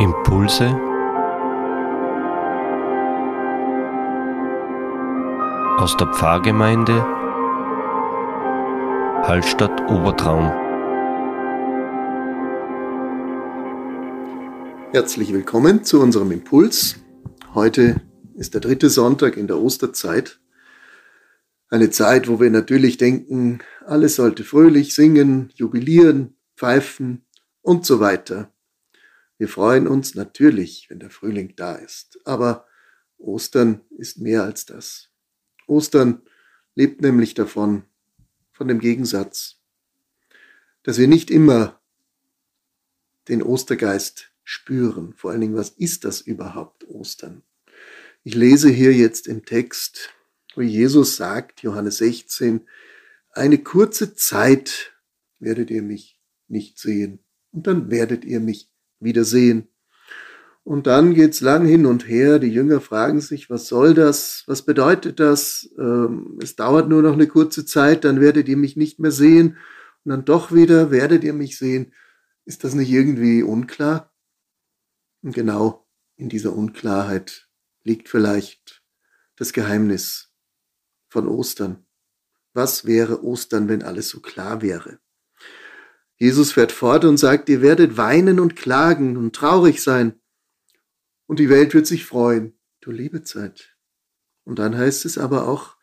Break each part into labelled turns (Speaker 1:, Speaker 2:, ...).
Speaker 1: Impulse aus der Pfarrgemeinde Hallstatt Obertraum.
Speaker 2: Herzlich willkommen zu unserem Impuls. Heute ist der dritte Sonntag in der Osterzeit. Eine Zeit, wo wir natürlich denken, alles sollte fröhlich singen, jubilieren, pfeifen und so weiter. Wir freuen uns natürlich, wenn der Frühling da ist, aber Ostern ist mehr als das. Ostern lebt nämlich davon, von dem Gegensatz, dass wir nicht immer den Ostergeist spüren. Vor allen Dingen, was ist das überhaupt Ostern? Ich lese hier jetzt im Text wo Jesus sagt, Johannes 16, eine kurze Zeit werdet ihr mich nicht sehen und dann werdet ihr mich wieder sehen. Und dann geht's lang hin und her. Die Jünger fragen sich, was soll das? Was bedeutet das? Ähm, es dauert nur noch eine kurze Zeit, dann werdet ihr mich nicht mehr sehen. Und dann doch wieder werdet ihr mich sehen. Ist das nicht irgendwie unklar? Und genau in dieser Unklarheit liegt vielleicht das Geheimnis von Ostern. Was wäre Ostern, wenn alles so klar wäre? Jesus fährt fort und sagt, ihr werdet weinen und klagen und traurig sein. Und die Welt wird sich freuen. Du liebe Zeit. Und dann heißt es aber auch,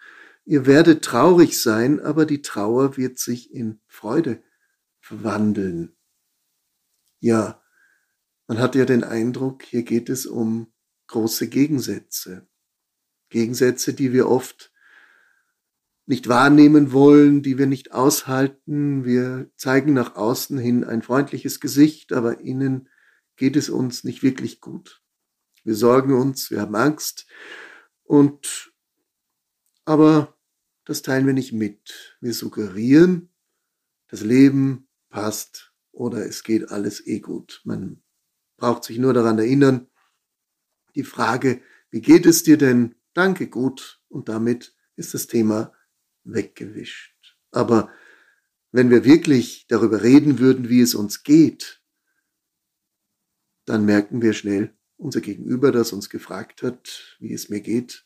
Speaker 2: ihr werdet traurig sein, aber die Trauer wird sich in Freude verwandeln. Ja, man hat ja den Eindruck, hier geht es um große Gegensätze. Gegensätze, die wir oft nicht wahrnehmen wollen, die wir nicht aushalten. Wir zeigen nach außen hin ein freundliches Gesicht, aber innen geht es uns nicht wirklich gut. Wir sorgen uns, wir haben Angst und aber das teilen wir nicht mit. Wir suggerieren, das Leben passt oder es geht alles eh gut. Man braucht sich nur daran erinnern, die Frage, wie geht es dir denn? Danke, gut. Und damit ist das Thema weggewischt. Aber wenn wir wirklich darüber reden würden, wie es uns geht, dann merken wir schnell, unser Gegenüber, das uns gefragt hat, wie es mir geht,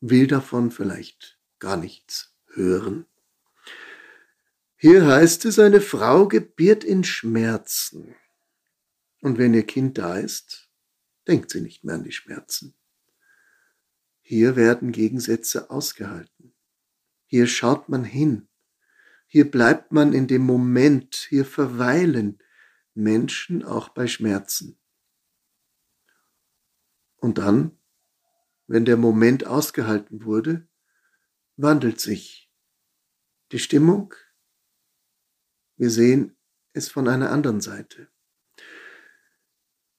Speaker 2: will davon vielleicht gar nichts hören. Hier heißt es, eine Frau gebiert in Schmerzen. Und wenn ihr Kind da ist, denkt sie nicht mehr an die Schmerzen. Hier werden Gegensätze ausgehalten. Hier schaut man hin. Hier bleibt man in dem Moment. Hier verweilen Menschen auch bei Schmerzen. Und dann, wenn der Moment ausgehalten wurde, wandelt sich die Stimmung. Wir sehen es von einer anderen Seite.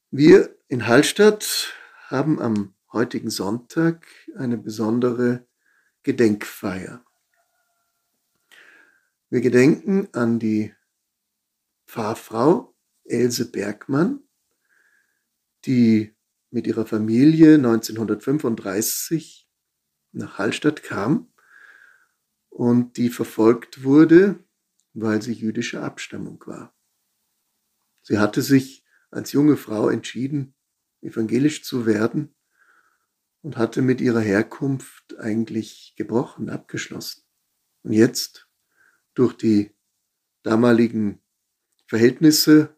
Speaker 2: Wir in Hallstatt haben am heutigen Sonntag eine besondere Gedenkfeier. Wir gedenken an die Pfarrfrau Else Bergmann, die mit ihrer Familie 1935 nach Hallstatt kam und die verfolgt wurde, weil sie jüdischer Abstammung war. Sie hatte sich als junge Frau entschieden, evangelisch zu werden und hatte mit ihrer Herkunft eigentlich gebrochen, abgeschlossen. Und jetzt durch die damaligen Verhältnisse.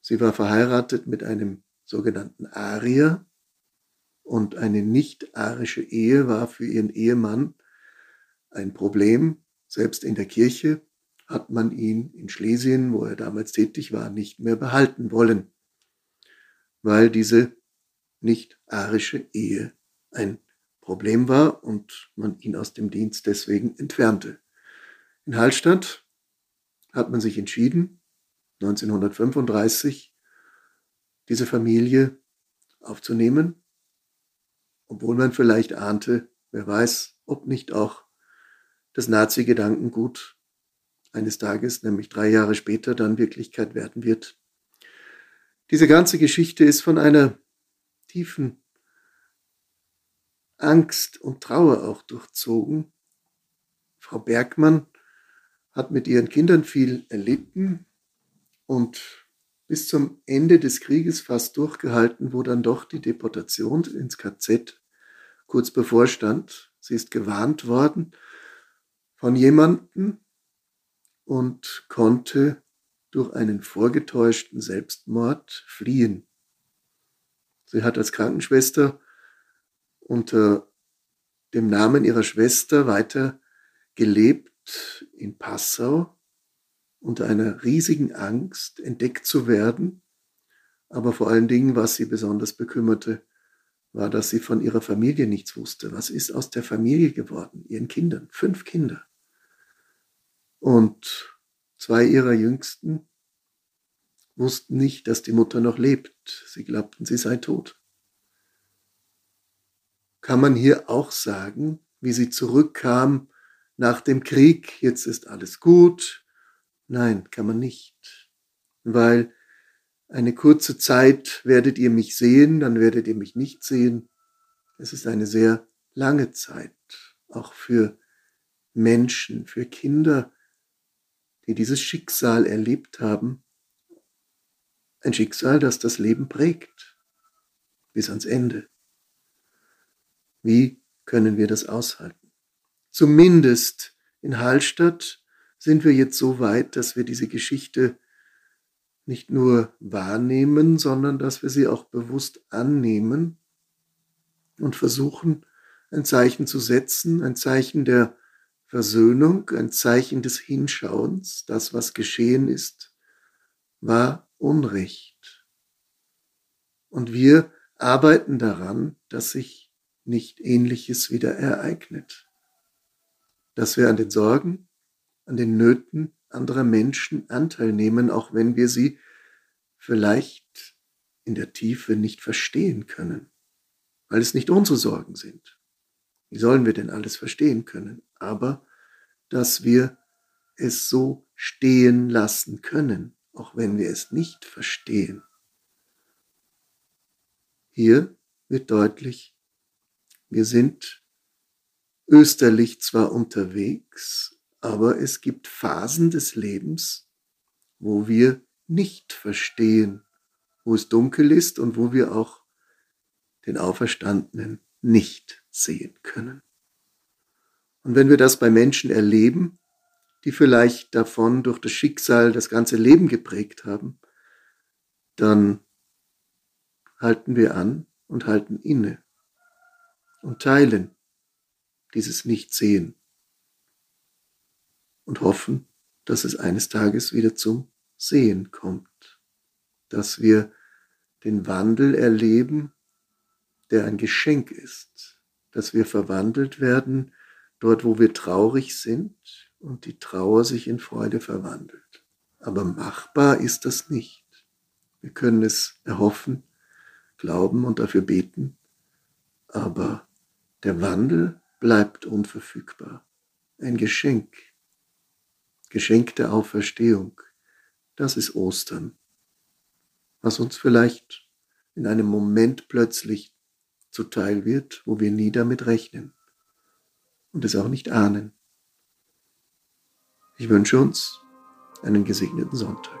Speaker 2: Sie war verheiratet mit einem sogenannten Arier und eine nicht-arische Ehe war für ihren Ehemann ein Problem. Selbst in der Kirche hat man ihn in Schlesien, wo er damals tätig war, nicht mehr behalten wollen, weil diese nicht-arische Ehe ein Problem war und man ihn aus dem Dienst deswegen entfernte. In Hallstatt hat man sich entschieden, 1935 diese Familie aufzunehmen, obwohl man vielleicht ahnte, wer weiß, ob nicht auch das Nazi-Gedankengut eines Tages, nämlich drei Jahre später, dann Wirklichkeit werden wird. Diese ganze Geschichte ist von einer tiefen Angst und Trauer auch durchzogen. Frau Bergmann hat mit ihren Kindern viel erlitten und bis zum Ende des Krieges fast durchgehalten, wo dann doch die Deportation ins KZ kurz bevorstand. Sie ist gewarnt worden von jemandem und konnte durch einen vorgetäuschten Selbstmord fliehen. Sie hat als Krankenschwester unter dem Namen ihrer Schwester weiter gelebt in Passau unter einer riesigen Angst, entdeckt zu werden. Aber vor allen Dingen, was sie besonders bekümmerte, war, dass sie von ihrer Familie nichts wusste. Was ist aus der Familie geworden? Ihren Kindern, fünf Kinder. Und zwei ihrer Jüngsten wussten nicht, dass die Mutter noch lebt. Sie glaubten, sie sei tot. Kann man hier auch sagen, wie sie zurückkam nach dem Krieg, jetzt ist alles gut, Nein, kann man nicht, weil eine kurze Zeit werdet ihr mich sehen, dann werdet ihr mich nicht sehen. Es ist eine sehr lange Zeit, auch für Menschen, für Kinder, die dieses Schicksal erlebt haben. Ein Schicksal, das das Leben prägt, bis ans Ende. Wie können wir das aushalten? Zumindest in Hallstatt sind wir jetzt so weit, dass wir diese Geschichte nicht nur wahrnehmen, sondern dass wir sie auch bewusst annehmen und versuchen, ein Zeichen zu setzen, ein Zeichen der Versöhnung, ein Zeichen des Hinschauens. Das, was geschehen ist, war Unrecht. Und wir arbeiten daran, dass sich nicht ähnliches wieder ereignet. Dass wir an den Sorgen, an den Nöten anderer Menschen Anteil nehmen, auch wenn wir sie vielleicht in der Tiefe nicht verstehen können, weil es nicht unsere Sorgen sind. Wie sollen wir denn alles verstehen können? Aber dass wir es so stehen lassen können, auch wenn wir es nicht verstehen. Hier wird deutlich, wir sind österlich zwar unterwegs, aber es gibt Phasen des Lebens, wo wir nicht verstehen, wo es dunkel ist und wo wir auch den Auferstandenen nicht sehen können. Und wenn wir das bei Menschen erleben, die vielleicht davon durch das Schicksal das ganze Leben geprägt haben, dann halten wir an und halten inne und teilen dieses Nichtsehen und hoffen, dass es eines Tages wieder zum Sehen kommt, dass wir den Wandel erleben, der ein Geschenk ist, dass wir verwandelt werden dort, wo wir traurig sind und die Trauer sich in Freude verwandelt. Aber machbar ist das nicht. Wir können es erhoffen, glauben und dafür beten, aber der Wandel bleibt unverfügbar. Ein Geschenk, Geschenk der Auferstehung. Das ist Ostern, was uns vielleicht in einem Moment plötzlich zuteil wird, wo wir nie damit rechnen und es auch nicht ahnen. Ich wünsche uns einen gesegneten Sonntag.